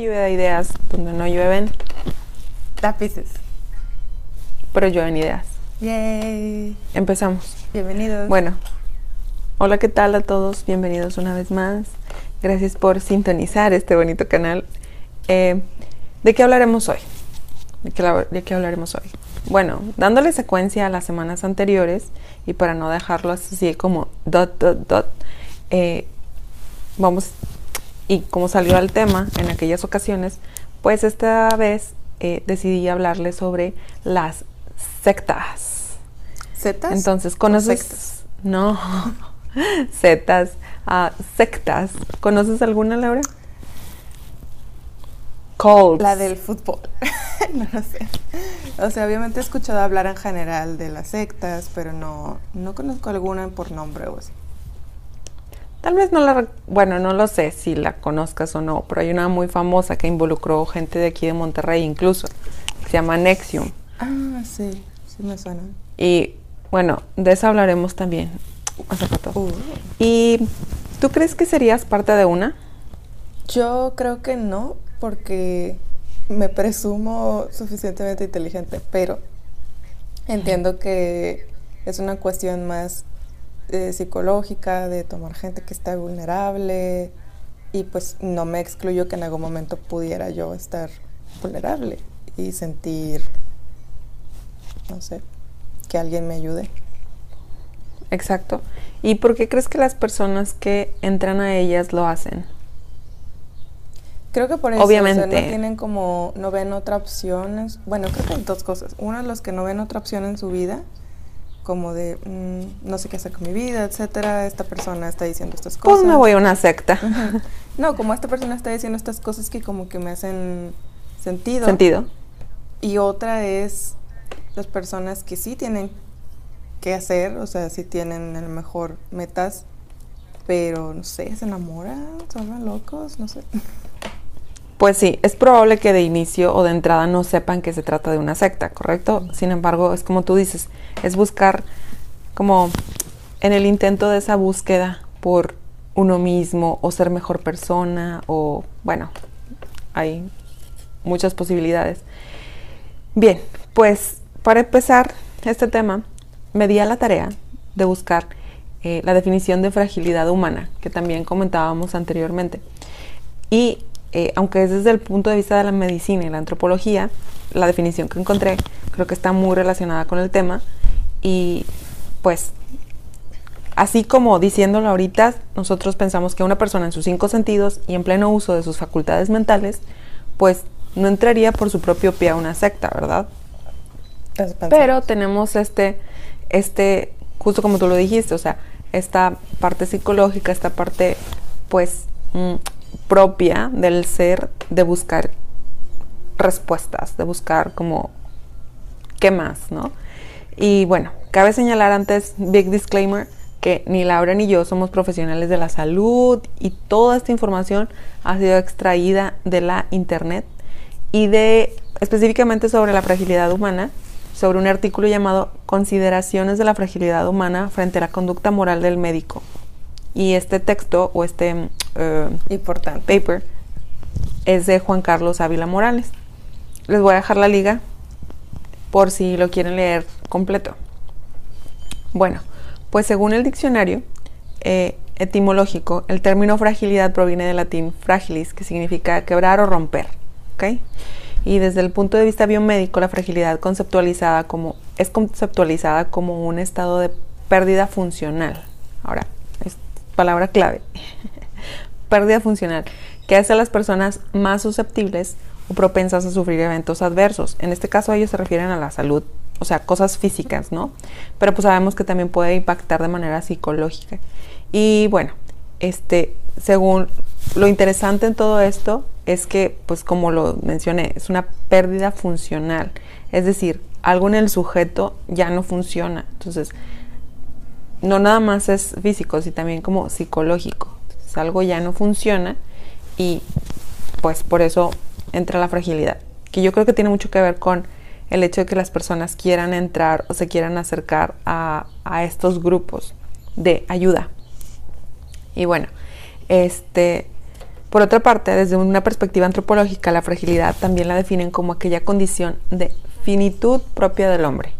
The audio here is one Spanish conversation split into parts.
lluvia de ideas, donde no llueven lápices. Pero llueven ideas. Yay. Empezamos. Bienvenidos. Bueno, hola, ¿qué tal a todos? Bienvenidos una vez más. Gracias por sintonizar este bonito canal. Eh, ¿De qué hablaremos hoy? ¿De qué, hablaremos hoy? Bueno, dándole secuencia a las semanas anteriores y para no dejarlo así como dot, dot, dot, eh, vamos y como salió al tema en aquellas ocasiones, pues esta vez eh, decidí hablarles sobre las sectas. ¿Setas? Entonces, ¿conoces? Sectas? No, setas, uh, sectas. ¿Conoces alguna, Laura? Colts. La del fútbol. no lo sé. O sea, obviamente he escuchado hablar en general de las sectas, pero no, no conozco alguna por nombre o así. Tal vez no la, bueno, no lo sé si la conozcas o no, pero hay una muy famosa que involucró gente de aquí de Monterrey incluso, que se llama Nexium. Ah, sí, sí me suena. Y bueno, de eso hablaremos también. Uh. ¿Y tú crees que serías parte de una? Yo creo que no, porque me presumo suficientemente inteligente, pero entiendo que es una cuestión más eh, psicológica, de tomar gente que está vulnerable y pues no me excluyo que en algún momento pudiera yo estar vulnerable y sentir, no sé, que alguien me ayude. Exacto. ¿Y por qué crees que las personas que entran a ellas lo hacen? Creo que por eso Obviamente. no tienen como, no ven otra opción. Bueno, creo que hay dos cosas. Uno, los que no ven otra opción en su vida como de mm, no sé qué hacer con mi vida, etcétera, esta persona está diciendo estas cosas. Pues me voy a una secta. no, como esta persona está diciendo estas cosas que como que me hacen sentido. Sentido. Y otra es las personas que sí tienen que hacer, o sea, sí tienen a lo mejor metas, pero no sé, se enamoran, son locos, no sé. Pues sí, es probable que de inicio o de entrada no sepan que se trata de una secta, ¿correcto? Sin embargo, es como tú dices, es buscar como en el intento de esa búsqueda por uno mismo o ser mejor persona o bueno, hay muchas posibilidades. Bien, pues para empezar este tema, me di a la tarea de buscar eh, la definición de fragilidad humana, que también comentábamos anteriormente. Y eh, aunque es desde el punto de vista de la medicina y la antropología, la definición que encontré creo que está muy relacionada con el tema y pues así como diciéndolo ahorita, nosotros pensamos que una persona en sus cinco sentidos y en pleno uso de sus facultades mentales, pues no entraría por su propio pie a una secta, ¿verdad? Pero tenemos este, este, justo como tú lo dijiste, o sea, esta parte psicológica, esta parte, pues, mm, propia del ser de buscar respuestas, de buscar como qué más, ¿no? Y bueno, cabe señalar antes, big disclaimer, que ni Laura ni yo somos profesionales de la salud y toda esta información ha sido extraída de la internet y de específicamente sobre la fragilidad humana, sobre un artículo llamado Consideraciones de la fragilidad humana frente a la conducta moral del médico, y este texto o este uh, Importante. paper es de Juan Carlos Ávila Morales. Les voy a dejar la liga por si lo quieren leer completo. Bueno, pues según el diccionario eh, etimológico, el término fragilidad proviene del latín fragilis, que significa quebrar o romper. ¿okay? Y desde el punto de vista biomédico, la fragilidad conceptualizada como, es conceptualizada como un estado de pérdida funcional. Ahora, palabra clave, pérdida funcional, que hace a las personas más susceptibles o propensas a sufrir eventos adversos. En este caso ellos se refieren a la salud, o sea, cosas físicas, ¿no? Pero pues sabemos que también puede impactar de manera psicológica. Y bueno, este, según lo interesante en todo esto es que, pues como lo mencioné, es una pérdida funcional. Es decir, algo en el sujeto ya no funciona. Entonces, no nada más es físico, sino también como psicológico. algo ya no funciona y pues por eso entra la fragilidad, que yo creo que tiene mucho que ver con el hecho de que las personas quieran entrar o se quieran acercar a, a estos grupos de ayuda. Y bueno, este, Por otra parte, desde una perspectiva antropológica, la fragilidad también la definen como aquella condición de finitud propia del hombre,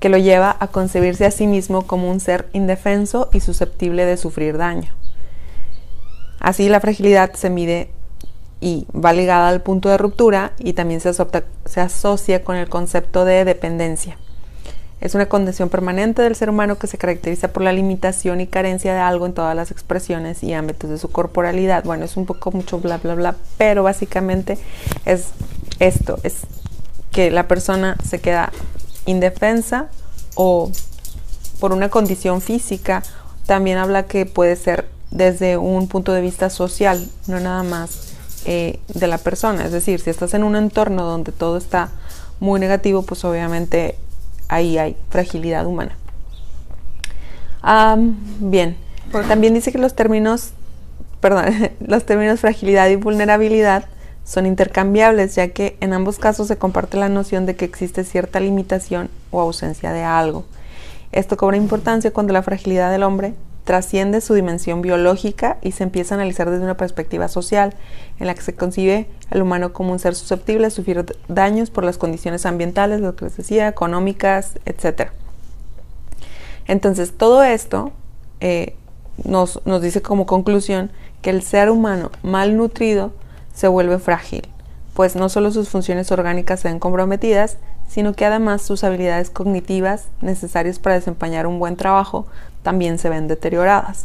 que lo lleva a concebirse a sí mismo como un ser indefenso y susceptible de sufrir daño. Así la fragilidad se mide y va ligada al punto de ruptura y también se, asocia con el concepto de dependencia. Es una condición permanente del ser humano que se caracteriza por la limitación y carencia de algo en todas las expresiones y ámbitos de su corporalidad. Bueno, es un poco mucho bla, bla, bla, pero básicamente es esto, es que la persona se queda indefensa o por una condición física. También habla que puede ser desde un punto de vista social, no nada más eh, de la persona. Es decir, si estás en un entorno donde todo está muy negativo, pues obviamente ahí hay fragilidad humana. bien, también dice que los términos, perdón, los términos fragilidad y vulnerabilidad son intercambiables, ya que en ambos casos se comparte la noción de que existe cierta limitación o ausencia de algo. Esto cobra importancia cuando la fragilidad del hombre trasciende su dimensión biológica y se empieza a analizar desde una perspectiva social, en la que se concibe al humano como un ser susceptible a sufrir daños por las condiciones ambientales, lo que les decía, económicas, etc. Entonces, todo esto eh, nos, nos dice como conclusión que el ser humano malnutrido se vuelve frágil, pues no solo sus funciones orgánicas se ven comprometidas, sino que además sus habilidades cognitivas necesarias para desempeñar un buen trabajo también se ven deterioradas.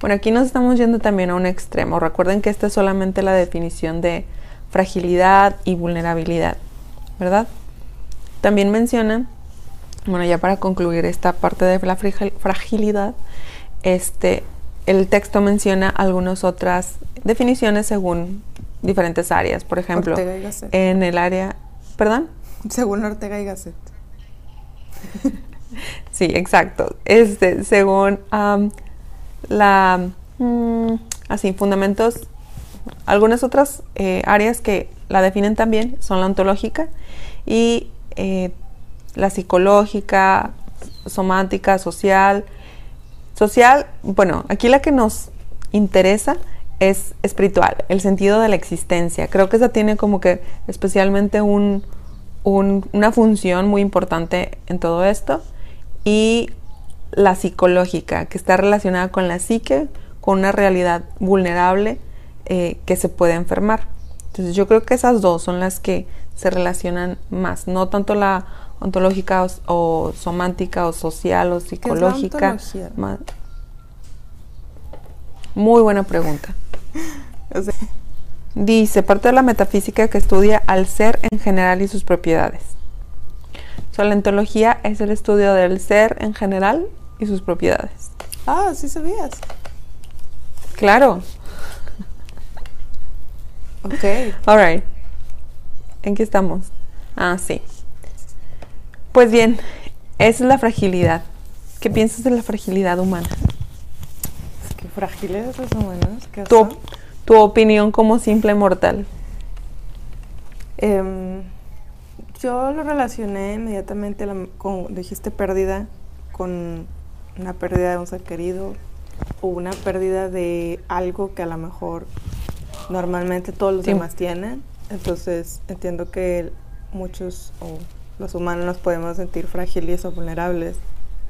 Bueno, aquí nos estamos yendo también a un extremo. Recuerden que esta es solamente la definición de fragilidad y vulnerabilidad, ¿verdad? También menciona, bueno, ya para concluir esta parte de la fragilidad, este, el texto menciona algunas otras definiciones según diferentes áreas. Por ejemplo, en el área, ¿perdón? Según Ortega y Gasset. sí, exacto. Este, según la... Mm, así, fundamentos, algunas otras eh, áreas que la definen también son la ontológica y eh, la psicológica, somática, social. Social, bueno, aquí la que nos interesa es espiritual, el sentido de la existencia. Creo que esa tiene como que especialmente un, una función muy importante en todo esto y la psicológica, que está relacionada con la psique, con una realidad vulnerable eh, que se puede enfermar. Entonces yo creo que esas dos son las que se relacionan más, no tanto la ontológica o, somántica o social o psicológica. Muy buena pregunta. Dice, parte de la metafísica que estudia al ser en general y sus propiedades. la ontología es el estudio del ser en general y sus propiedades. Ah, sí sabías. Claro. Ok. Alright. ¿En qué estamos? Ah, sí. Pues bien, esa es la fragilidad. ¿Qué piensas de la fragilidad humana? Frágiles los humanos. ¿Qué son? tu opinión como simple mortal. Em, yo lo relacioné inmediatamente, con, dijiste pérdida, con una pérdida de un ser querido o una pérdida de algo que a lo mejor normalmente todos los demás tienen. Entonces entiendo que muchos o los humanos nos podemos sentir frágiles o vulnerables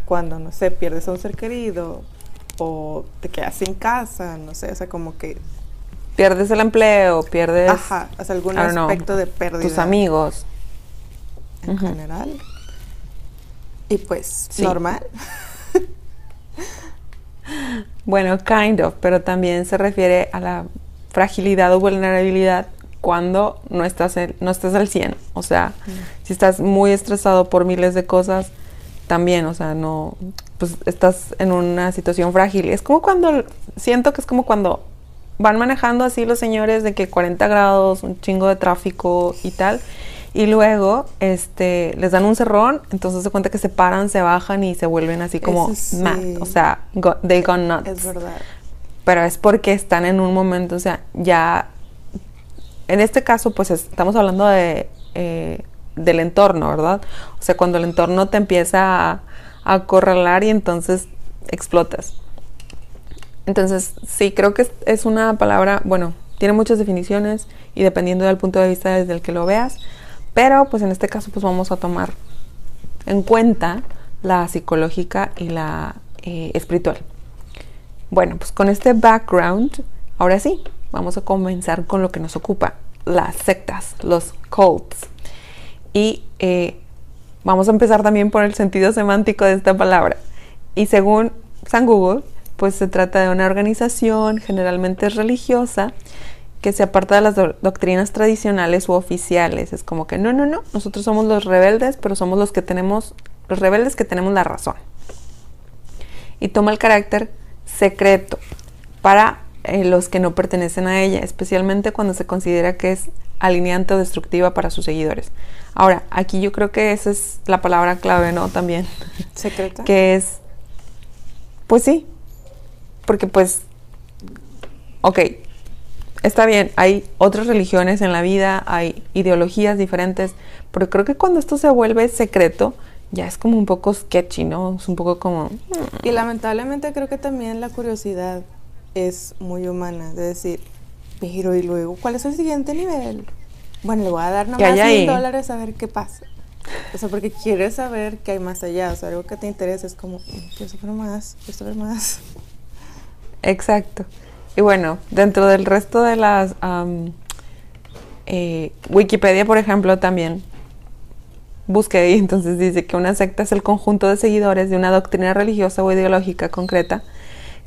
cuando, no sé, pierdes a un ser querido o te quedas sin casa, no sé, o sea, como que pierdes el empleo, pierdes Ajá, algún aspecto de pérdida. Tus amigos. En general. Y pues, normal. bueno, kind of, pero también se refiere a la fragilidad o vulnerabilidad cuando no estás, no estás al 100. O sea, si estás muy estresado por miles de cosas, también, o sea, no, pues estás en una situación frágil. Es como cuando, siento que es como cuando van manejando así los señores de que 40 grados, un chingo de tráfico y tal. Y luego este, les dan un cerrón, entonces se cuenta que se paran, se bajan y se vuelven así como mad. O sea, they gone nuts. Es verdad. Pero es porque están en un momento, o sea, ya. En este caso, pues estamos hablando de, eh, del entorno, ¿verdad? O sea, cuando el entorno te empieza a acorralar y entonces explotas. Entonces, sí, creo que es, una palabra, bueno, tiene muchas definiciones y dependiendo del punto de vista desde el que lo veas, pero pues en este caso pues vamos a tomar en cuenta la psicológica y la eh, espiritual. Bueno, pues con este background, ahora sí, vamos a comenzar con lo que nos ocupa, las sectas, los cults. Y eh, vamos a empezar también por el sentido semántico de esta palabra. Y según San Google, pues se trata de una organización generalmente religiosa que se aparta de las doctrinas tradicionales u oficiales. Es como que no, no, no, nosotros somos los rebeldes, pero somos los que tenemos, los rebeldes que tenemos la razón. Y toma el carácter secreto para eh, los que no pertenecen a ella, especialmente cuando se considera que es alineante o destructiva para sus seguidores. Ahora, aquí yo creo que esa es la palabra clave, ¿no? También. Secreta. que es, pues sí, porque pues, ok, está bien, hay otras religiones en la vida, hay ideologías diferentes, pero creo que cuando esto se vuelve secreto, ya es como un poco sketchy, ¿no? Es un poco como... Y lamentablemente creo que también la curiosidad es muy humana, de decir, pero y luego, ¿cuál es el siguiente nivel? Bueno, le voy a dar nomás 100 dólares a ver qué pasa. O sea, porque quieres saber qué hay más allá, o sea, algo que te interesa es como, quiero saber más, quiero saber más. Exacto. Y bueno, dentro del resto de las... Eh, Wikipedia, por ejemplo, también busqué y entonces dice que una secta es el conjunto de seguidores de una doctrina religiosa o ideológica concreta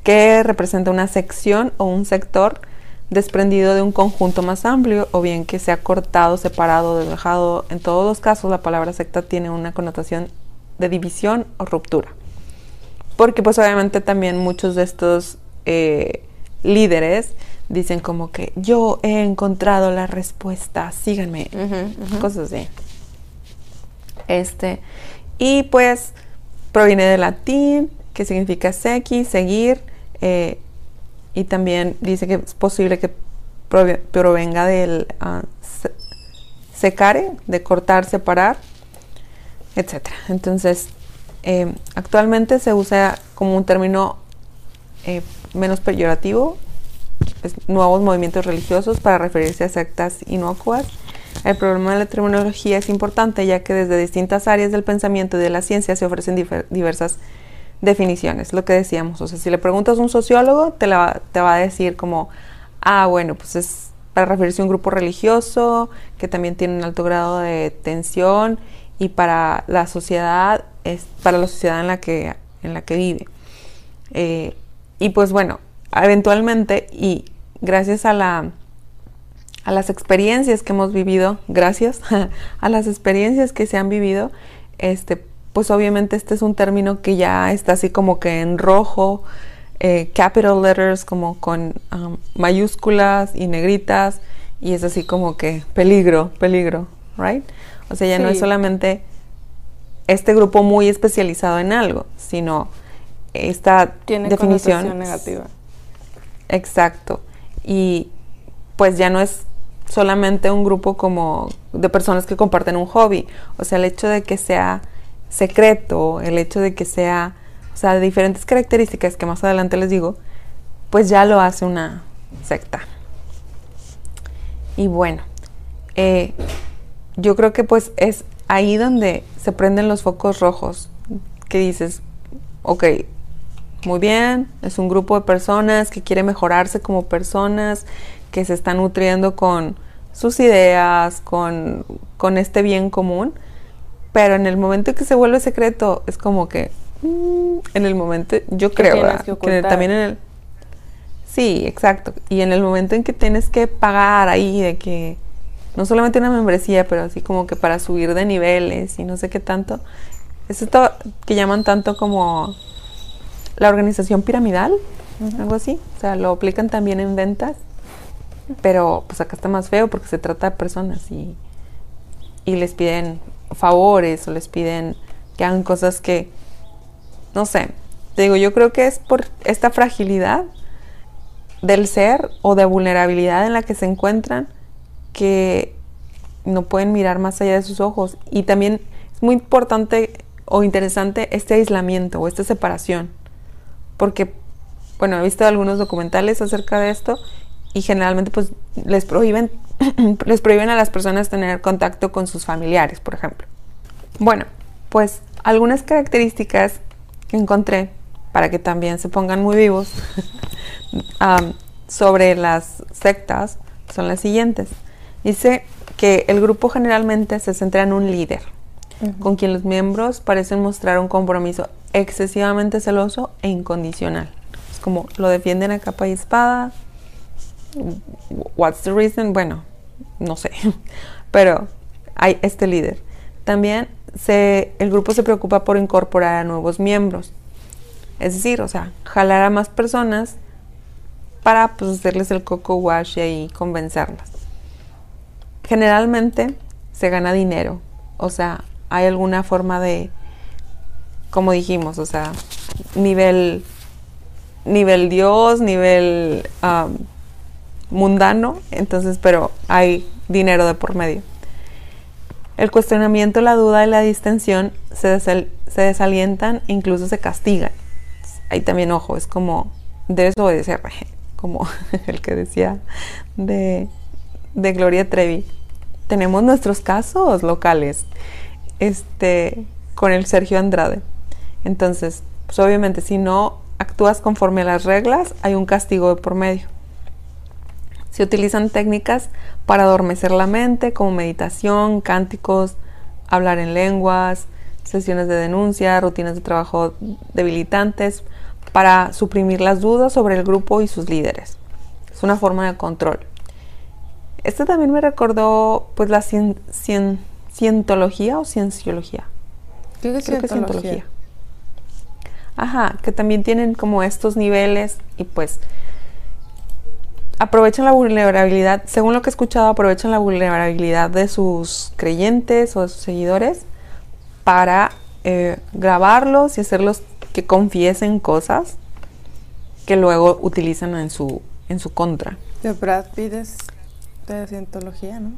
que representa una sección o un sector desprendido de un conjunto más amplio o bien que se ha cortado, separado, dejado. En todos los casos la palabra secta tiene una connotación de división o ruptura. Porque pues obviamente también muchos de estos eh, líderes dicen como que yo he encontrado la respuesta, síganme, cosas así. Este, y pues proviene del latín, que significa sequi, seguir, eh, y también dice que es posible que provenga del uh, secare, de cortar, separar, etc. Entonces, eh, actualmente se usa como un término eh, menos peyorativo, nuevos movimientos religiosos para referirse a sectas inocuas. El problema de la terminología es importante ya que desde distintas áreas del pensamiento y de la ciencia se ofrecen diversas definiciones, lo que decíamos. O sea, si le preguntas a un sociólogo, te, te va a decir como, ah, bueno, pues es para referirse a un grupo religioso que también tiene un alto grado de tensión y para la sociedad, es para la sociedad en la que, en la que vive. Eh, y pues bueno, eventualmente y gracias a la a las experiencias que hemos vivido, gracias a las experiencias que se han vivido, este, pues obviamente este es un término que ya está así como que en rojo, eh, capital letters como con um, mayúsculas y negritas y es así como que peligro, peligro, right? O sea, ya no es solamente este grupo muy especializado en algo, sino esta Tiene definición negativa. Exacto. Y pues ya no es solamente un grupo como de personas que comparten un hobby. O sea, el hecho de que sea secreto, el hecho de que sea, o sea, de diferentes características que más adelante les digo, pues ya lo hace una secta. Y bueno, eh, yo creo que pues es ahí donde se prenden los focos rojos, que dices, ok, muy bien, es un grupo de personas que quiere mejorarse como personas, que se están nutriendo con sus ideas, con, este bien común, pero en el momento que se vuelve secreto es como que, mm, en el momento, yo creo, que, también en el... Sí, exacto. Y en el momento en que tienes que pagar ahí de que no solamente una membresía, pero así como que para subir de niveles y no sé qué tanto, es esto que llaman tanto como la organización piramidal, algo así. O sea, lo aplican también en ventas, pero pues acá está más feo porque se trata de personas y, y les piden favores o les piden que hagan cosas que, no sé, digo, yo creo que es por esta fragilidad del ser o de vulnerabilidad en la que se encuentran que no pueden mirar más allá de sus ojos. Y también es muy importante o interesante este aislamiento o esta separación porque bueno, he visto algunos documentales acerca de esto y generalmente pues les prohíben, les prohíben a las personas tener contacto con sus familiares, por ejemplo. Bueno, pues algunas características que encontré para que también se pongan muy vivos sobre las sectas son las siguientes. Dice que el grupo generalmente se centra en un líder, con quien los miembros parecen mostrar un compromiso excesivamente celoso e incondicional. Es como lo defienden a capa y espada. What's the reason? Bueno, no sé, pero hay este líder. También se, el grupo se preocupa por incorporar a nuevos miembros. Es decir, o sea, jalar a más personas para pues, hacerles el coco wash y convencerlas. Generalmente se gana dinero, o sea, hay alguna forma de, como dijimos, o sea, nivel, nivel Dios, nivel mundano, entonces, pero hay dinero de por medio. El cuestionamiento, la duda y la distensión se, se desalientan e incluso se castigan. Ahí también, ojo, es como debes obedecer, como el que decía de, de Gloria Trevi. Tenemos nuestros casos locales este, con el Sergio Andrade. Entonces, pues obviamente si no actúas conforme a las reglas, hay un castigo de por medio. Se utilizan técnicas para adormecer la mente, como meditación, cánticos, hablar en lenguas, sesiones de denuncia, rutinas de trabajo debilitantes, para suprimir las dudas sobre el grupo y sus líderes. Es una forma de control. Este también me recordó pues la cientología o cienciología. Creo que, Creo que cientología. Ajá, que también tienen como estos niveles y pues aprovechan la vulnerabilidad, según lo que he escuchado, aprovechan la vulnerabilidad de sus creyentes o de sus seguidores para eh, grabarlos y hacerlos que confiesen cosas que luego utilizan en su, en su contra. De Brad Pitt es de cientología, ¿no?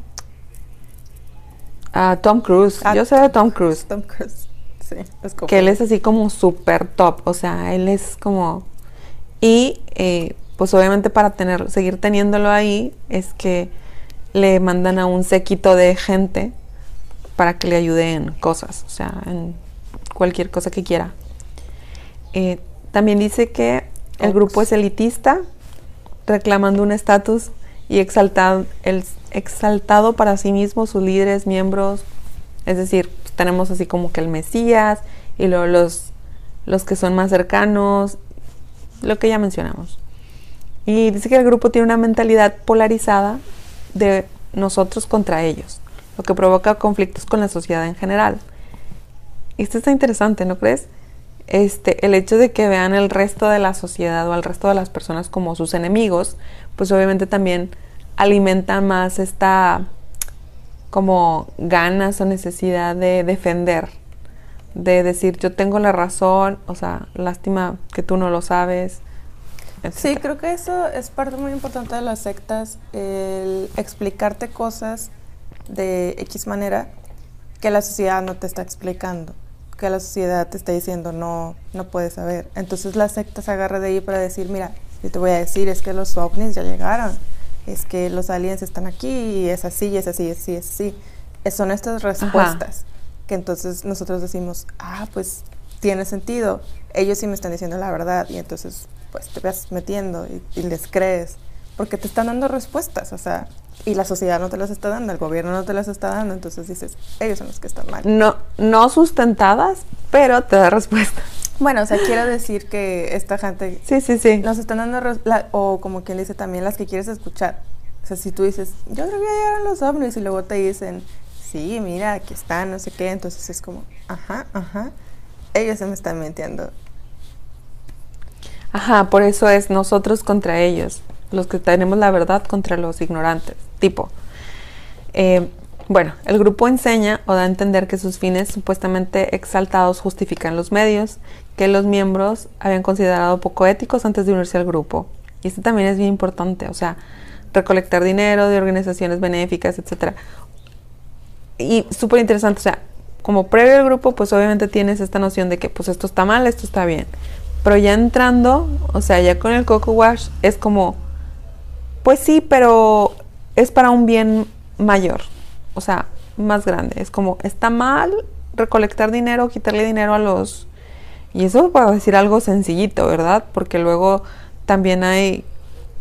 Ah, Tom Cruise. Ah, Yo sé de Tom Cruise. Tom Cruise. Sí, es como... Que él es así como súper top. O sea, él es como. Y eh, pues obviamente para tener, seguir teniéndolo ahí es que le mandan a un séquito de gente para que le ayuden en cosas, o sea, en cualquier cosa que quiera. Eh, también dice que el grupo es elitista, reclamando un estatus y exaltado, el, exaltado para sí mismo, sus líderes, miembros. Es decir, pues, tenemos así como que el Mesías y luego los, los que son más cercanos, lo que ya mencionamos. Y dice que el grupo tiene una mentalidad polarizada de nosotros contra ellos, lo que provoca conflictos con la sociedad en general. Esto está interesante, ¿no crees? Este, el hecho de que vean el resto de la sociedad o al resto de las personas como sus enemigos, pues obviamente también alimenta más esta como ganas o necesidad de defender, de decir yo tengo la razón, o sea, lástima que tú no lo sabes, Sí, creo que eso es parte muy importante de las sectas, el explicarte cosas de X manera que la sociedad no te está explicando, que la sociedad te está diciendo no, no puedes saber. Entonces la secta se agarra de ahí para decir, mira, yo te voy a decir, es que los ovnis ya llegaron, es que los aliens están aquí, y es así, y es así, y es así, es así. Son estas respuestas que entonces nosotros decimos, ah, pues tiene sentido, ellos sí me están diciendo la verdad, y entonces pues te vas metiendo y, les crees, porque te están dando respuestas, o sea, y la sociedad no te las está dando, el gobierno no te las está dando, entonces dices, ellos son los que están mal. No, no sustentadas, pero te da respuesta. Bueno, o sea, quiero decir que esta gente sí, sí, sí. nos están dando, o como quien dice también, las que quieres escuchar. O sea, si tú dices, yo creo que ya llegaron los ovnis y luego te dicen, sí, mira, aquí están, no sé qué, entonces es como, ajá, ajá, ellos se me están mintiendo. Ajá, por eso es nosotros contra ellos, los que tenemos la verdad contra los ignorantes. Tipo, eh, bueno, el grupo enseña o da a entender que sus fines supuestamente exaltados justifican los medios, que los miembros habían considerado poco éticos antes de unirse al grupo. Y esto también es bien importante, o sea, recolectar dinero de organizaciones benéficas, etc. Y súper interesante, o sea, como previo al grupo, pues obviamente tienes esta noción de que pues esto está mal, esto está bien Pero ya entrando, o sea, ya con el Coco Wash es como, pues sí, pero es para un bien mayor, o sea, más grande. Es como, está mal recolectar dinero, quitarle dinero a los... Y eso para decir algo sencillito, ¿verdad? Porque luego también hay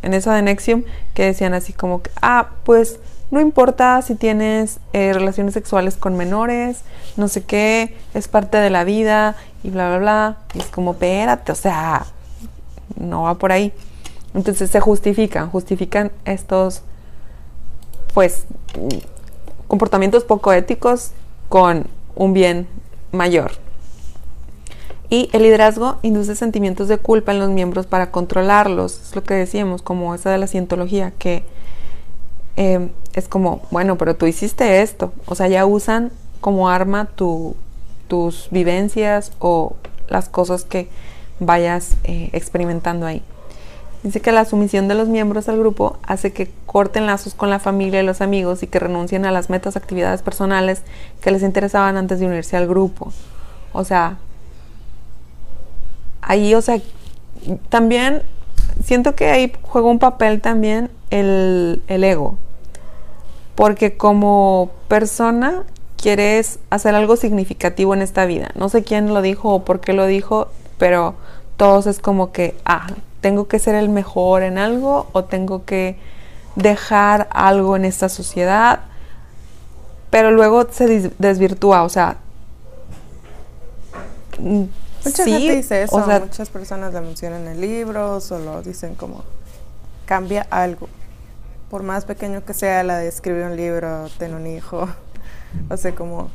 en esa de Nexium que decían así como que, ah, pues no importa si tienes eh, relaciones sexuales con menores, no sé qué, es parte de la vida y bla, bla, bla. Es como, espérate, o sea, no va por ahí. Entonces se justifican, justifican estos, pues, comportamientos poco éticos con un bien mayor. Y el liderazgo induce sentimientos de culpa en los miembros para controlarlos. Es lo que decíamos, como esa de la cientología, que eh, es como, bueno, pero tú hiciste esto. O sea, ya usan como arma tus vivencias o las cosas que vayas eh, experimentando ahí. Dice que la sumisión de los miembros al grupo hace que corten lazos con la familia y los amigos y que renuncien a las metas, actividades personales que les interesaban antes de unirse al grupo. O sea, ahí, o sea, también siento que ahí juega un papel también el, ego. Porque como persona quieres hacer algo significativo en esta vida. No sé quién lo dijo o por qué lo dijo, pero todos es como que, ah, tengo que ser el mejor en algo o tengo que dejar algo en esta sociedad. Pero luego se desvirtúa, o sea... Mucha gente dice eso, muchas personas lo mencionan en libros o lo dicen como cambia algo. Por más pequeño que sea la de escribir un libro, tener un hijo, o sea, como...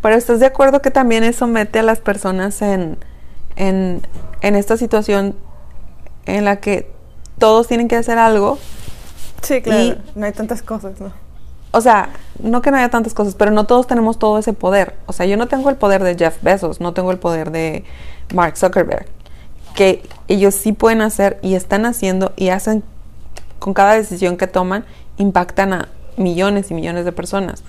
Pero estás de acuerdo que también eso mete a las personas en, en, en esta situación en la que todos tienen que hacer algo. Sí, claro, no hay tantas cosas, ¿no? o sea, no que no haya tantas cosas, pero no todos tenemos todo ese poder. O sea, yo no tengo el poder de Jeff Bezos, no tengo el poder de Mark Zuckerberg, que ellos sí pueden hacer y están haciendo y hacen con cada decisión que toman, impactan a millones y millones de personas.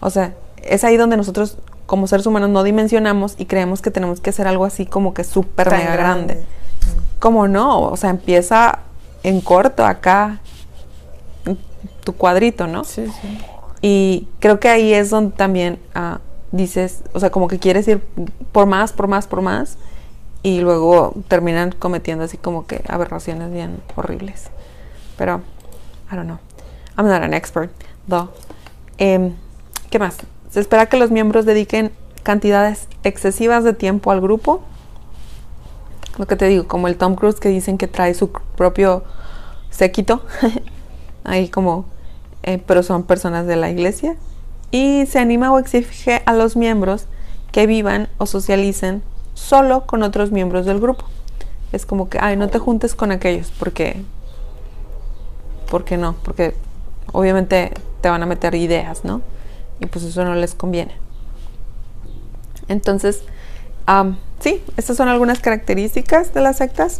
O sea, es ahí donde nosotros como seres humanos no dimensionamos y creemos que tenemos que hacer algo así como que súper mega grande. grande. Como no, o sea, empieza en corto acá tu cuadrito, ¿no? Sí, sí. Y creo que ahí es donde también ah, dices, o sea, como que quieres ir por más, por más, por más, y luego terminan cometiendo así como que aberraciones bien horribles. Pero, I don't know. I'm not an expert, though. Em, ¿Qué más? Se espera que los miembros dediquen cantidades excesivas de tiempo al grupo. Lo que te digo, como el Tom Cruise que dicen que trae su propio séquito. Ahí como eh, pero son personas de la iglesia. Y se anima o exige a los miembros que vivan o socialicen solo con otros miembros del grupo. Es como que, ay, no te juntes con aquellos, porque, porque no, porque obviamente te van a meter ideas, ¿no? Y pues eso no les conviene. Entonces, sí, estas son algunas características de las sectas.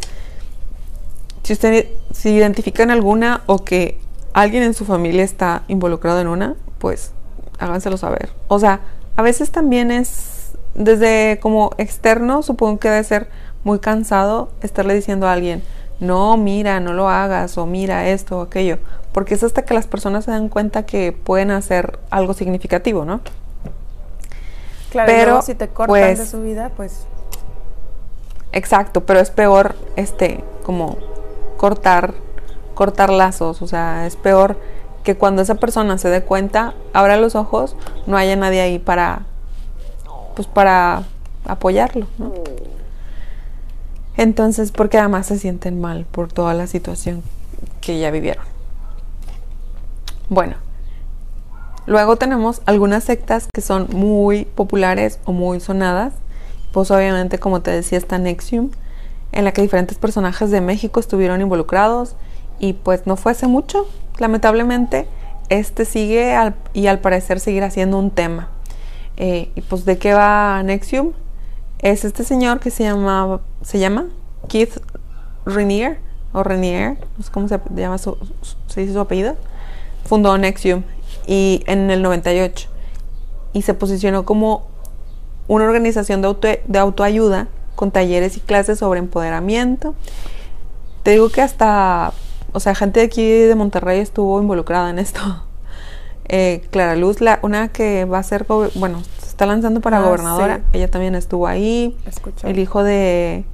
Si ustedes si identifican alguna o que alguien en su familia está involucrado en una, pues háganselo saber. O sea, a veces también es desde como externo, supongo que debe ser muy cansado estarle diciendo a alguien, no, mira, no lo hagas, o mira esto o aquello, porque es hasta que las personas se dan cuenta que pueden hacer algo significativo, ¿no? Claro, pero si te cortan de pues su vida, pues... Exacto, pero es peor, este, como cortar cortar lazos, o sea, es peor que cuando esa persona se dé cuenta, abra los ojos, no haya nadie ahí para, pues para apoyarlo, Entonces, porque además se sienten mal por toda la situación que ya vivieron. Bueno, luego tenemos algunas sectas que son muy populares o muy sonadas. Pues obviamente, como te decía, está Nexium, en la que diferentes personajes de México estuvieron involucrados y pues no fue hace mucho, lamentablemente, este sigue y al parecer seguirá siendo un tema. Eh, y pues de qué va Nexium? Es este señor que se llama, se llama Keith Renier o Renier, no sé cómo se llama su, se dice su apellido, fundó Nexium y en el 98 y se posicionó como una organización de, auto, de autoayuda con talleres y clases sobre empoderamiento. Te digo que hasta, o sea, gente de aquí de Monterrey estuvo involucrada en esto. Eh, Clara Luz, la, una que va a ser, bueno, está lanzando para Ah, gobernadora, sí. ella también estuvo ahí. Escucho. El hijo de,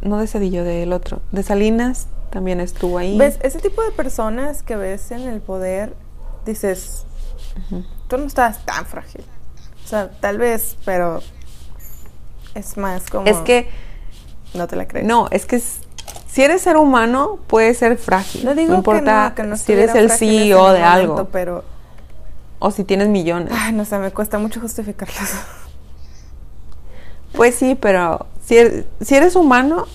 no de Cedillo, del otro, de Salinas, también estuvo ahí. ¿Ves? Ese tipo de personas que ves en el poder, dices, tú no estás tan frágil. O sea, tal vez, pero es más como... Es que, No te la crees. no, es que si eres ser humano, puedes ser frágil. No digo importa que no, que no si eres el CEO de algo Pero, o si tienes millones. ay, no sé, me cuesta mucho justificarlo. Pues sí, pero si eres, si eres humano,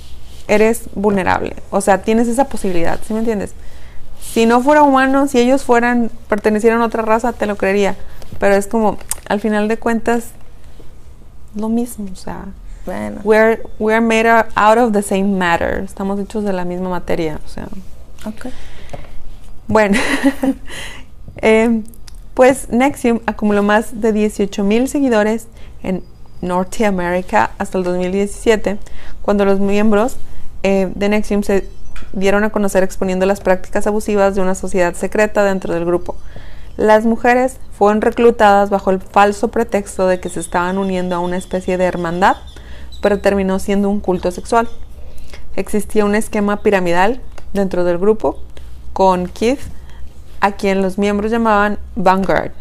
eres vulnerable. O sea, tienes esa posibilidad, ¿sí me entiendes? Si no fuera humano, si ellos fueran, pertenecieran a otra raza, te lo creería. Pero es como, al final de cuentas, lo mismo. O sea, Bueno. we're, we're made out of the same matter. Estamos hechos de la misma materia. O sea, Ok. bueno, eh, pues Nexium acumuló más de 18 mil seguidores en Norteamérica hasta el 2017, cuando los miembros eh, de Nexium se dieron a conocer exponiendo las prácticas abusivas de una sociedad secreta dentro del grupo. Las mujeres fueron reclutadas bajo el falso pretexto de que se estaban uniendo a una especie de hermandad, pero terminó siendo un culto sexual. Existía un esquema piramidal dentro del grupo con Keith, a quien los miembros llamaban Vanguard,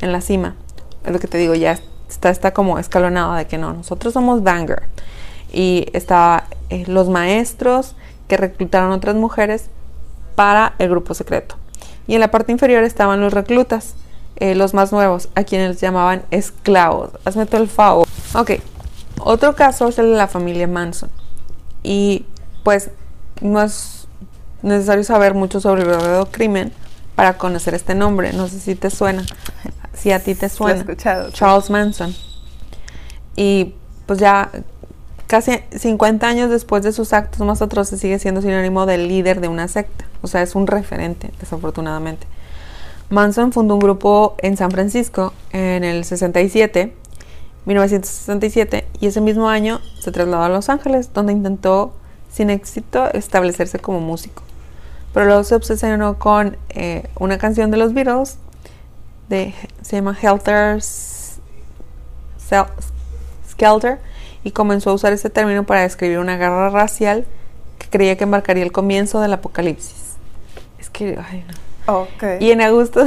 en la cima. Es lo que te digo, ya está, está como escalonado de que no, nosotros somos Vanguard. Y estaban los maestros que reclutaron otras mujeres para el grupo secreto. Y en la parte inferior estaban los reclutas, eh, los más nuevos, a quienes llamaban esclavos. Hazme todo el favor. Ok, otro caso es el de la familia Manson. Y pues no es necesario saber mucho sobre el verdadero crimen para conocer este nombre. No sé si te suena. Si a ti te Lo he suena. escuchado. sí. Charles Manson. Y pues ya casi 50 años después de sus actos más atroces sigue siendo sinónimo del líder de una secta. O sea, es un referente, desafortunadamente. Manson fundó un grupo en San Francisco en el 67, 1967, y ese mismo año se trasladó a Los Ángeles, donde intentó sin éxito establecerse como músico. Pero luego se obsesionó con eh, una canción de los Beatles, de, se llama Helter Skelter, y comenzó a usar ese término para describir una guerra racial que creía que marcaría el comienzo del apocalipsis. Es que, ay, no. Ok. Y en agosto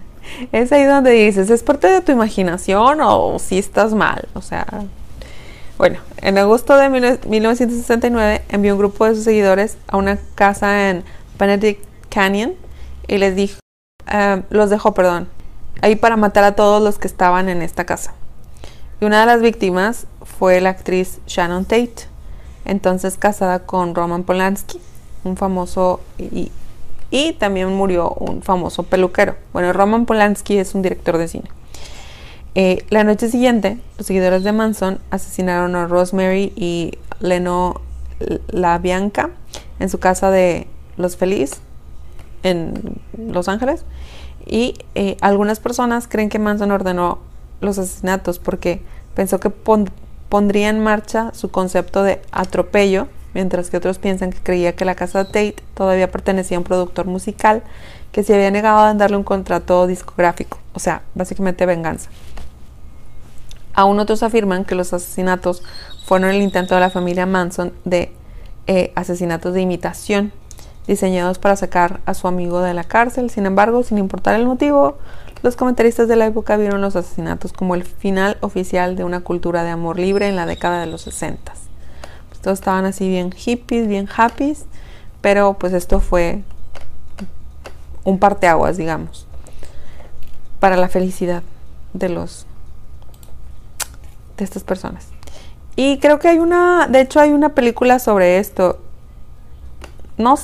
es ahí donde dices, ¿es parte de tu imaginación o si estás mal? O sea, bueno, en agosto de 19- 1969 envió un grupo de sus seguidores a una casa en Benedict Canyon y les dijo, eh, los dejó, perdón, ahí para matar a todos los que estaban en esta casa. Y una de las víctimas fue la actriz Shannon Tate, entonces casada con Roman Polanski, un famoso y, y también murió un famoso peluquero. Bueno, Roman Polanski es un director de cine. Eh, la noche siguiente, los seguidores de Manson asesinaron a Rosemary y Leno La Bianca en su casa de Los Feliz en Los Ángeles. Y eh, algunas personas creen que Manson ordenó los asesinatos porque pensó que pon- pondría en marcha su concepto de atropello, mientras que otros piensan que creía que la casa Tate todavía pertenecía a un productor musical que se había negado a darle un contrato discográfico, o sea, básicamente venganza. Aún otros afirman que los asesinatos fueron el intento de la familia Manson de eh, asesinatos de imitación, diseñados para sacar a su amigo de la cárcel. Sin embargo, sin importar el motivo, los comentaristas de la época vieron los asesinatos como el final oficial de una cultura de amor libre en la década de los 60. Pues todos estaban así bien hippies, bien happies, pero pues esto fue un parteaguas, digamos, para la felicidad de los de estas personas. Y creo que hay una, de hecho hay una película sobre esto. No,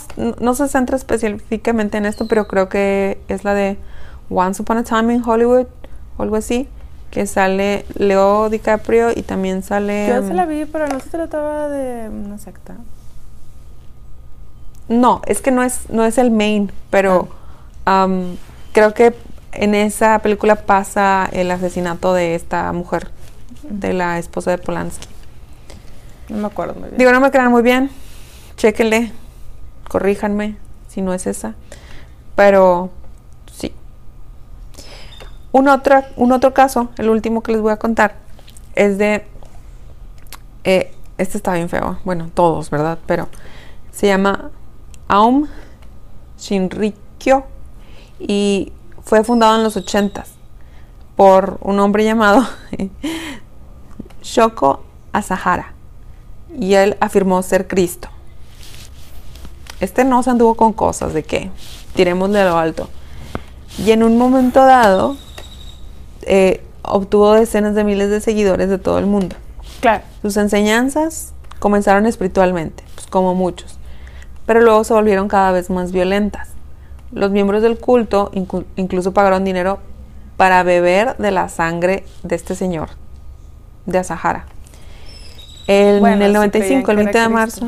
no se centra específicamente en esto, pero creo que es la de Once Upon a Time in Hollywood o algo así, que sale Leo DiCaprio y también sale... Yo se la mm, vi, pero no se trataba de una secta. No, es que no es, no es el main, pero am, creo que en esa película pasa el asesinato de esta mujer, de la esposa de Polanski. No me acuerdo muy bien. Digo, no me quedan muy bien. Chéquenle, corríjanme si no es esa. Pero sí. Un otro, un otro caso, el último que les voy a contar, es de... eh, este está bien feo. Bueno, todos, ¿verdad? Pero se llama Aum Shinrikyo y fue fundado en los 80 por un hombre llamado Shoko Asahara y él afirmó ser Cristo. Este no se anduvo con cosas de que tiremosle a lo alto. Y en un momento dado eh, obtuvo decenas de miles de seguidores de todo el mundo. Claro. Sus enseñanzas comenzaron espiritualmente, pues como muchos, pero luego se volvieron cada vez más violentas. Los miembros del culto inclu- incluso pagaron dinero para beber de la sangre de este señor, de Asahara. El- Bueno, en el si 95, el creían 20 que de marzo.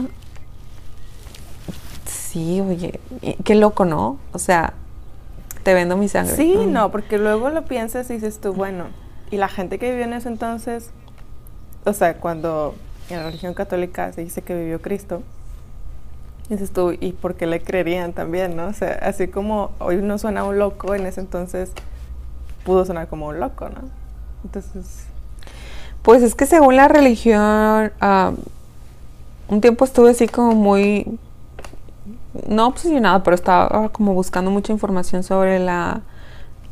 Sí, oye, qué loco, ¿no? O sea, te vendo mi sangre. Sí, Mm. no, porque luego lo piensas y dices tú, bueno, y la gente que vivió en ese entonces, o sea, cuando en la religión católica se dice que vivió Cristo, dices tú, ¿y por qué le creerían también, no? O sea, así como hoy uno suena un loco, en ese entonces pudo sonar como un loco, ¿no? Entonces, Pues es que según la religión, ah, un tiempo estuve así como muy, no obsesionada, pero estaba como buscando mucha información sobre la,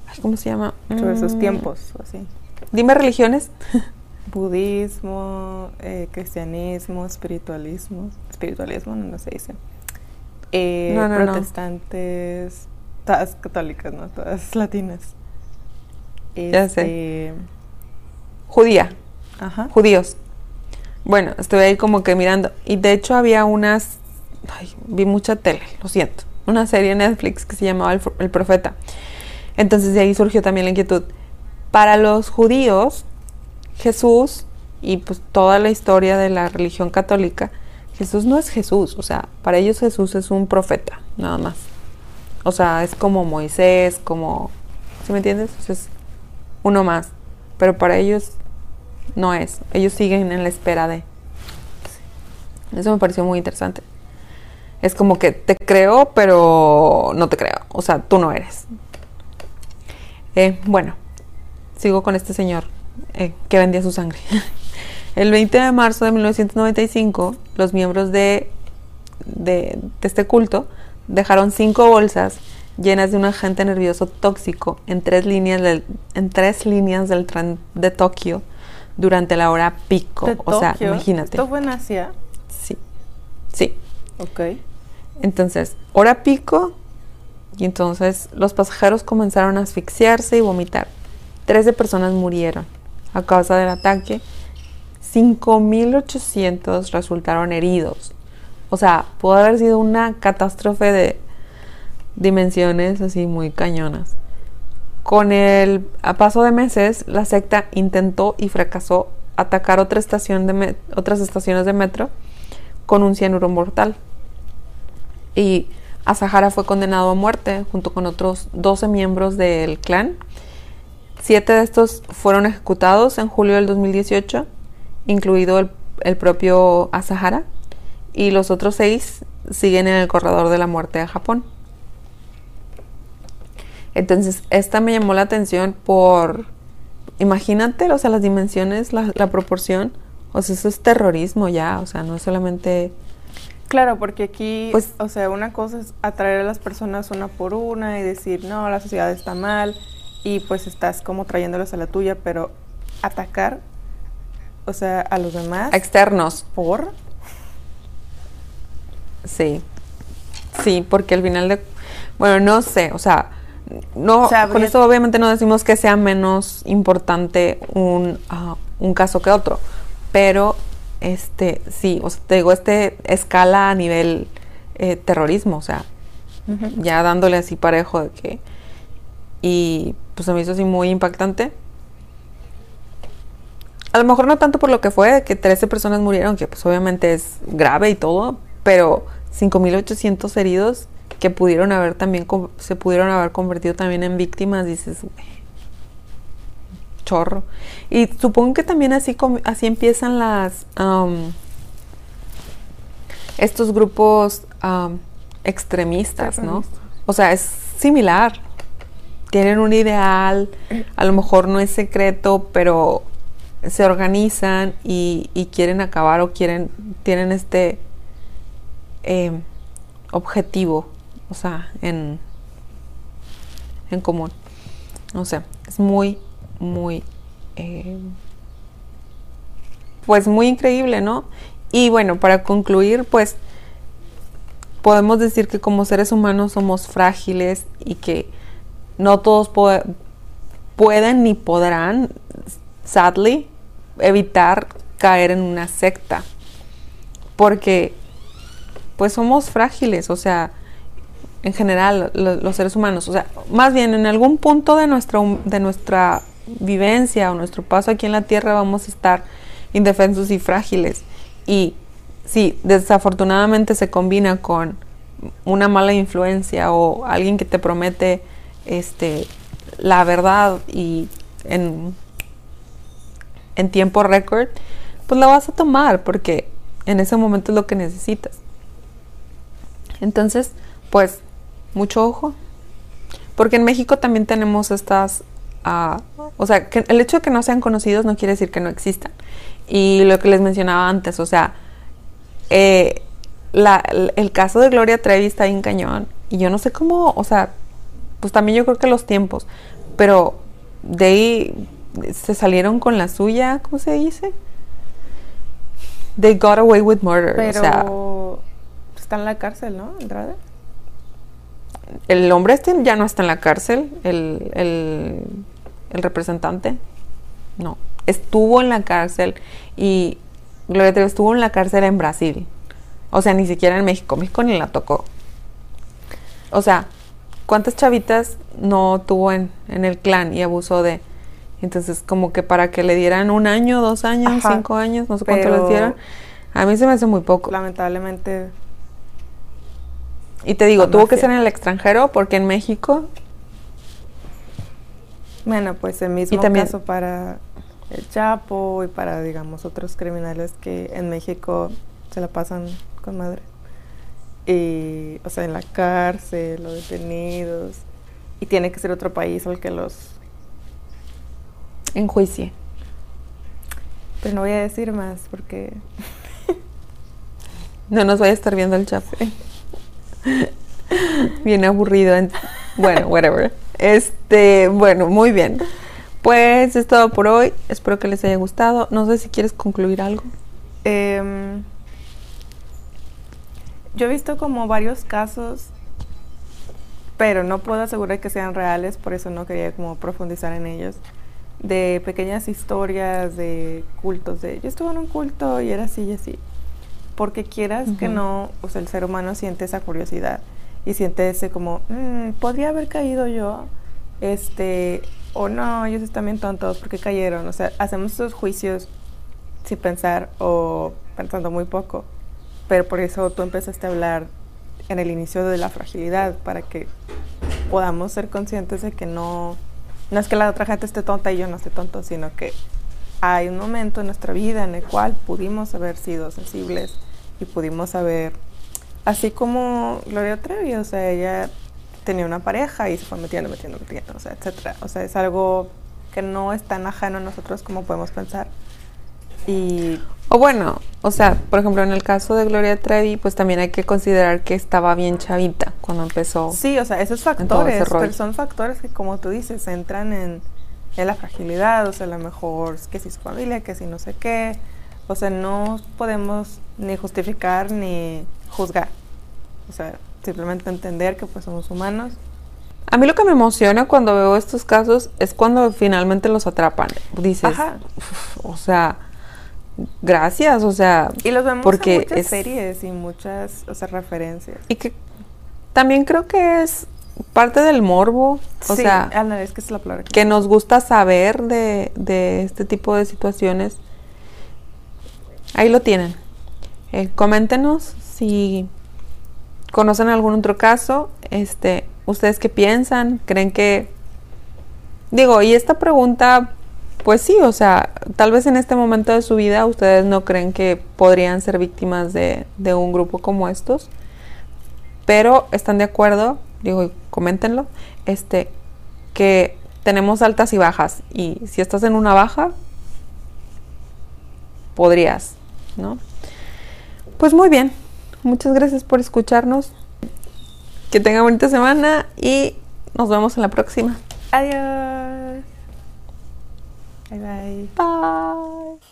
ay, ¿cómo se llama? sobre esos Mm, tiempos, o así. Dime religiones. Budismo, eh, cristianismo, espiritualismo, espiritualismo no, no se dice. Eh, No, no, no. protestantes, todas católicas, ¿no? Todas latinas. Ya sé. Este, Judía, Ajá. judíos. Bueno, estuve ahí como que mirando. Y de hecho había unas, ay, vi mucha tele, lo siento. Una serie en Netflix que se llamaba El, Profeta. Entonces de ahí surgió también la inquietud. Para los judíos, Jesús y pues toda la historia de la religión católica, Jesús no es Jesús. O sea, para ellos Jesús es un profeta, nada más. O sea, es como Moisés, como... ¿Sí me entiendes? O es uno más. Pero para ellos no es. Ellos siguen en la espera de. Eso me pareció muy interesante. Es como que te creo, pero no te creo. O sea, tú no eres. Eh, bueno, sigo con este señor eh, que vendía su sangre. El 20 de marzo de 1995, los miembros de, de, de este culto dejaron cinco bolsas llenas de un agente nervioso tóxico en tres líneas del, en tres líneas del tren de Tokio durante la hora pico. O sea, Tokio. imagínate. Esto fue en Asia. Sí. Sí. Ok. Entonces, hora pico, y entonces los pasajeros comenzaron a asfixiarse y vomitar. Trece personas murieron a causa del ataque. 5.800 resultaron heridos. O sea, pudo haber sido una catástrofe de dimensiones así muy cañonas. Con el a paso de meses, la secta intentó y fracasó atacar otra estación de otras estaciones de metro con un cianuro mortal. Y Asahara fue condenado a muerte junto con otros 12 miembros del clan. Siete de estos fueron ejecutados en julio del 2018, incluido el, el propio Asahara, y los otros seis siguen en el corredor de la muerte de Japón. Entonces, esta me llamó la atención por, imagínate, o sea, las dimensiones, la proporción, o sea, eso es terrorismo ya, o sea, no es solamente... Claro, porque aquí, Pues- o sea, una cosa es atraer a las personas una por una y decir, no, la sociedad está mal y pues estás como trayéndolos a la tuya, pero atacar, o sea, a los demás externos. por... Sí. Sí, porque al final de... Bueno, no sé, o sea, no, O sea, con esto obviamente no decimos que sea menos importante un, ah, un caso que otro, pero este, sí, o sea, te digo, este escala a nivel eh, terrorismo, o sea, ya dándole así parejo de que... Y pues se me hizo así muy impactante. A lo mejor no tanto por lo que fue, que 13 personas murieron, que pues obviamente es grave y todo, pero 5.800 heridos que pudieron haber también, se pudieron haber convertido también en víctimas, dices, "Güey, chorro. Y supongo que también así, así empiezan las, estos grupos extremistas, ¿no? O sea, es similar. Tienen un ideal, a lo mejor no es secreto, pero se organizan y, quieren acabar o quieren, tienen este em, objetivo, o sea, en, en común. No sé, es muy, muy, em, pues muy increíble, ¿no? Y bueno, para concluir, pues podemos decir que como seres humanos somos frágiles y que no todos pueden ni podrán, sadly, evitar caer en una secta. Porque pues somos frágiles, o sea, en general los seres humanos, o sea, más bien en algún punto de nuestra, de nuestra vivencia o nuestro paso aquí en la tierra vamos a estar indefensos y frágiles. Y si desafortunadamente se combina con una mala influencia o alguien que te promete este la verdad y en, en tiempo récord, pues la vas a tomar porque en ese momento es lo que necesitas. Entonces, pues, mucho ojo. Porque en México también tenemos estas, o sea, que el hecho de que no sean conocidos no quiere decir que no existan. Y lo que les mencionaba antes, o sea, eh, el caso de Gloria Trevi está en cañón. Y yo no sé cómo, o sea, pues también yo creo que los tiempos. Pero de ahí se salieron con la suya, ¿cómo se dice? They got away with murder. Pero está en la cárcel, ¿no? Andrade. El hombre este ya no está en la cárcel, el, el, el representante. No, estuvo en la cárcel y Gloria Trevi estuvo en la cárcel en Brasil. O sea, ni siquiera en México. México ni la tocó. O sea, ¿cuántas chavitas no tuvo en, el clan y abusó de? Entonces, como que para que le dieran un año, dos años, cinco años, no sé cuánto les dieron. A mí se me hace muy poco. Lamentablemente. Y te digo, tuvo que ser en el extranjero porque en México. Bueno, pues el mismo también, caso para el Chapo y para, digamos, otros criminales que en México se la pasan con madre. Y, o sea, en la cárcel, los detenidos. Y tiene que ser otro país al que los enjuicie. Pero no voy a decir más porque... no nos vaya a estar viendo el Chapo. bien aburrido. Bueno, whatever. Este, bueno, muy bien. Pues es todo por hoy. Espero que les haya gustado. No sé si quieres concluir algo. Em, yo he visto como varios casos, pero no puedo asegurar que sean reales, por eso no quería como profundizar en ellos, de pequeñas historias de cultos, de yo estuve en un culto y era así y así. Porque quieras que no, o sea, el ser humano siente esa curiosidad y siente ese como, mm, podría haber caído yo, este, o no, ellos están bien tontos porque cayeron. O sea, hacemos esos juicios sin pensar o pensando muy poco. Pero por eso tú empezaste a hablar en el inicio de la fragilidad, para que podamos ser conscientes de que no, no es que la otra gente esté tonta y yo no esté tonto, sino que hay un momento en nuestra vida en el cual pudimos haber sido sensibles y pudimos haber, así como Gloria Trevi, o sea, ella tenía una pareja y se fue metiendo, metiendo, metiendo, o sea, etcétera. O sea, es algo que no es tan ajeno a nosotros como podemos pensar. Y o bueno, o sea, por ejemplo, en el caso de Gloria Trevi, pues también hay que considerar que estaba bien chavita cuando empezó. Sí, o sea, esos factores, pero son factores que, como tú dices, entran en, en, la fragilidad, o sea, a lo mejor que si su familia, que si no sé qué. O sea, no podemos ni justificar ni juzgar. O sea, simplemente entender que pues somos humanos. A mí lo que me emociona cuando veo estos casos es cuando finalmente los atrapan. Dices, o sea, gracias, o sea, y los vemos porque en muchas series y muchas, o sea, referencias. Y que también creo que es parte del morbo, o sea, es que es la palabra. Que nos gusta saber de, de este tipo de situaciones. Ahí lo tienen. Eh, coméntenos si ¿Conocen algún otro caso? Este, ¿Ustedes qué piensan? ¿Creen que... Digo, y esta pregunta pues sí, o sea, tal vez en este momento de su vida ustedes no creen que podrían ser víctimas de, de un grupo como estos, pero están de acuerdo, digo, coméntenlo, este, que tenemos altas y bajas, y si estás en una baja, podrías, ¿no? Pues muy bien, muchas gracias por escucharnos, que tengan bonita semana y nos vemos en la próxima. Adiós. Bye bye. Bye.